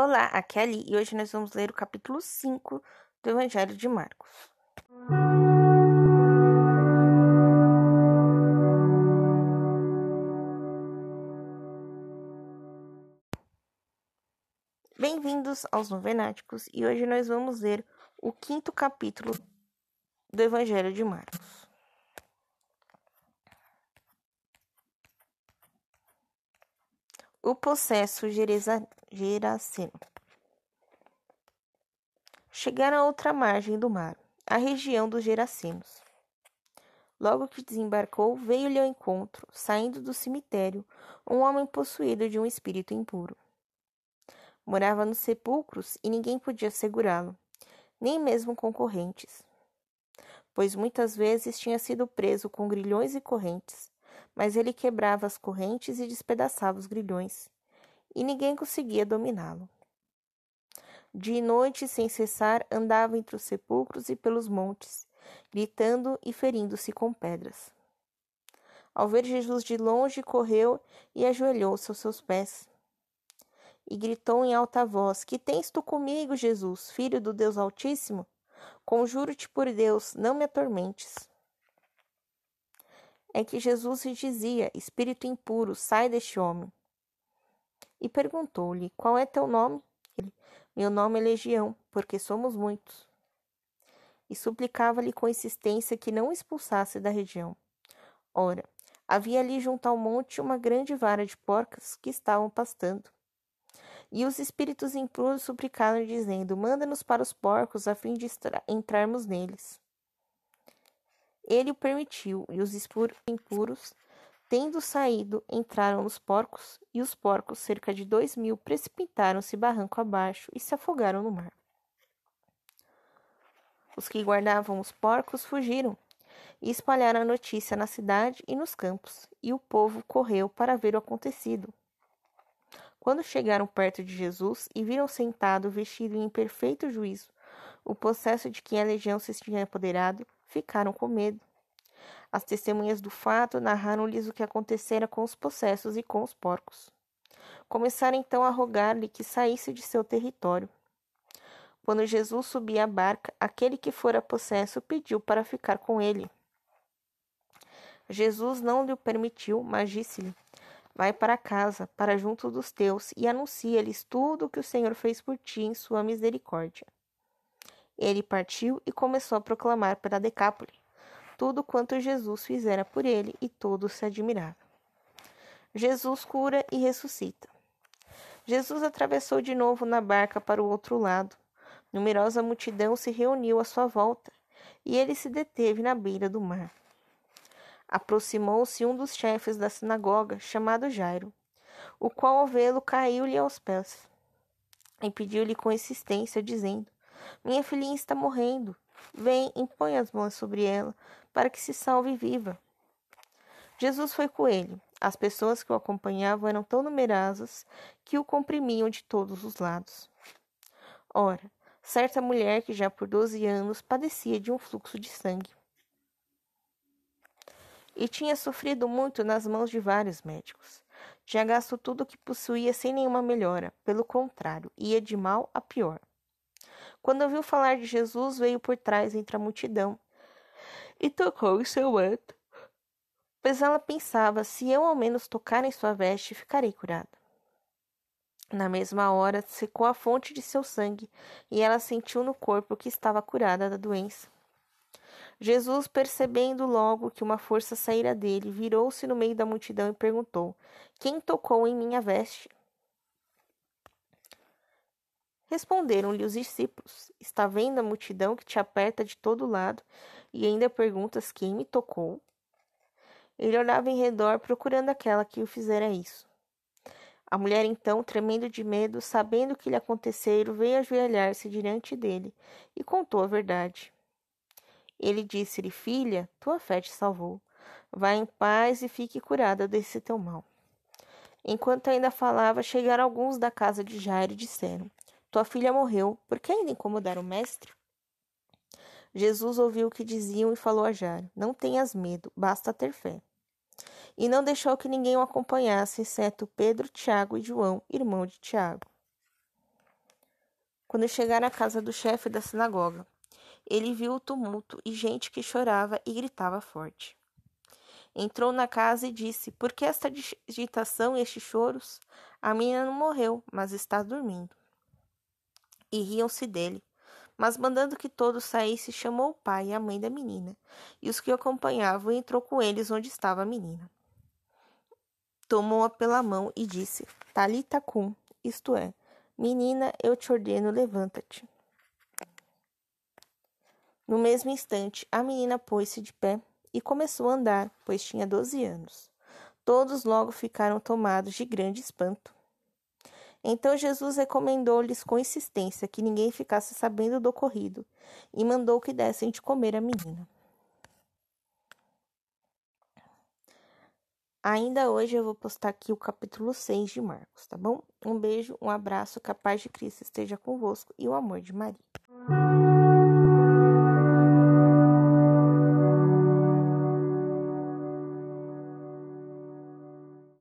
Olá, aqui é a Ali e hoje nós vamos ler o capítulo 5 do Evangelho de Marcos. Bem-vindos aos Novenáticos e hoje nós vamos ler o quinto capítulo do Evangelho de Marcos. O possesso Geraseno. Chegaram a outra margem do mar, a região dos Gerasenos. Logo que desembarcou, veio-lhe ao encontro, saindo do cemitério, um homem possuído de um espírito impuro. Morava nos sepulcros e ninguém podia segurá-lo, nem mesmo concorrentes, pois muitas vezes tinha sido preso com grilhões e correntes mas ele quebrava as correntes e despedaçava os grilhões, e ninguém conseguia dominá-lo. De noite, sem cessar, andava entre os sepulcros e pelos montes, gritando e ferindo-se com pedras. Ao ver Jesus de longe, correu e ajoelhou-se aos seus pés. E gritou em alta voz: Que tens tu comigo, Jesus, filho do Deus Altíssimo? Conjuro-te por Deus, não me atormentes é que Jesus lhe dizia: Espírito impuro, sai deste homem. E perguntou-lhe: Qual é teu nome? Ele: Meu nome é Legião, porque somos muitos. E suplicava-lhe com insistência que não expulsasse da região. Ora, havia ali junto ao monte uma grande vara de porcas que estavam pastando. E os espíritos impuros suplicaram, dizendo: Manda-nos para os porcos, a fim de entrarmos neles. Ele o permitiu, e os impuros, tendo saído, entraram nos porcos, e os porcos, cerca de dois mil, precipitaram-se barranco abaixo e se afogaram no mar. Os que guardavam os porcos fugiram e espalharam a notícia na cidade e nos campos, e o povo correu para ver o acontecido. Quando chegaram perto de Jesus e viram sentado, vestido em perfeito juízo, o possesso de quem a legião se tinha apoderado, ficaram com medo. As testemunhas do fato narraram-lhes o que acontecera com os possessos e com os porcos. Começaram então a rogar-lhe que saísse de seu território. Quando Jesus subia à barca, aquele que fora possesso pediu para ficar com ele. Jesus não lhe permitiu, mas disse-lhe: Vai para casa, para junto dos teus, e anuncia-lhes tudo o que o Senhor fez por ti em sua misericórdia. Ele partiu e começou a proclamar para Decápole tudo quanto Jesus fizera por ele, e todos se admiravam. Jesus cura e ressuscita. Jesus atravessou de novo na barca para o outro lado. Numerosa multidão se reuniu à sua volta, e ele se deteve na beira do mar. Aproximou-se um dos chefes da sinagoga, chamado Jairo, o qual, ao vê-lo, caiu-lhe aos pés e pediu-lhe com insistência, dizendo: minha filhinha está morrendo. Vem, impõe as mãos sobre ela, para que se salve viva. Jesus foi com ele. As pessoas que o acompanhavam eram tão numerosas que o comprimiam de todos os lados. Ora, certa mulher que já por doze anos padecia de um fluxo de sangue e tinha sofrido muito nas mãos de vários médicos. Tinha gasto tudo o que possuía sem nenhuma melhora, pelo contrário, ia de mal a pior. Quando ouviu falar de Jesus, veio por trás entre a multidão e tocou em seu manto. Pois ela pensava: se eu ao menos tocar em sua veste, ficarei curada. Na mesma hora, secou a fonte de seu sangue e ela sentiu no corpo que estava curada da doença. Jesus, percebendo logo que uma força saíra dele, virou-se no meio da multidão e perguntou: Quem tocou em minha veste? Responderam-lhe os discípulos: Está vendo a multidão que te aperta de todo lado e ainda perguntas quem me tocou? Ele olhava em redor procurando aquela que o fizera isso. A mulher então, tremendo de medo, sabendo o que lhe acontecera, veio ajoelhar-se diante dele e contou a verdade. Ele disse-lhe: Filha, tua fé te salvou. Vá em paz e fique curada desse teu mal. Enquanto ainda falava, chegaram alguns da casa de Jairo e disseram: tua filha morreu, por que ainda incomodar o mestre? Jesus ouviu o que diziam e falou a Jairo: Não tenhas medo, basta ter fé. E não deixou que ninguém o acompanhasse, exceto Pedro, Tiago e João, irmão de Tiago. Quando chegaram à casa do chefe da sinagoga, ele viu o tumulto e gente que chorava e gritava forte. Entrou na casa e disse: Por que esta agitação e estes choros? A menina não morreu, mas está dormindo. E riam-se dele. Mas mandando que todos saíssem, chamou o pai e a mãe da menina, e os que o acompanhavam, e entrou com eles onde estava a menina. Tomou-a pela mão e disse: Talita cum, isto é, menina, eu te ordeno, levanta-te. No mesmo instante, a menina pôs-se de pé e começou a andar, pois tinha doze anos. Todos logo ficaram tomados de grande espanto. Então Jesus recomendou-lhes com insistência que ninguém ficasse sabendo do ocorrido e mandou que dessem de comer a menina. Ainda hoje eu vou postar aqui o capítulo 6 de Marcos, tá bom? Um beijo, um abraço, que a paz de Cristo esteja convosco e o amor de Maria.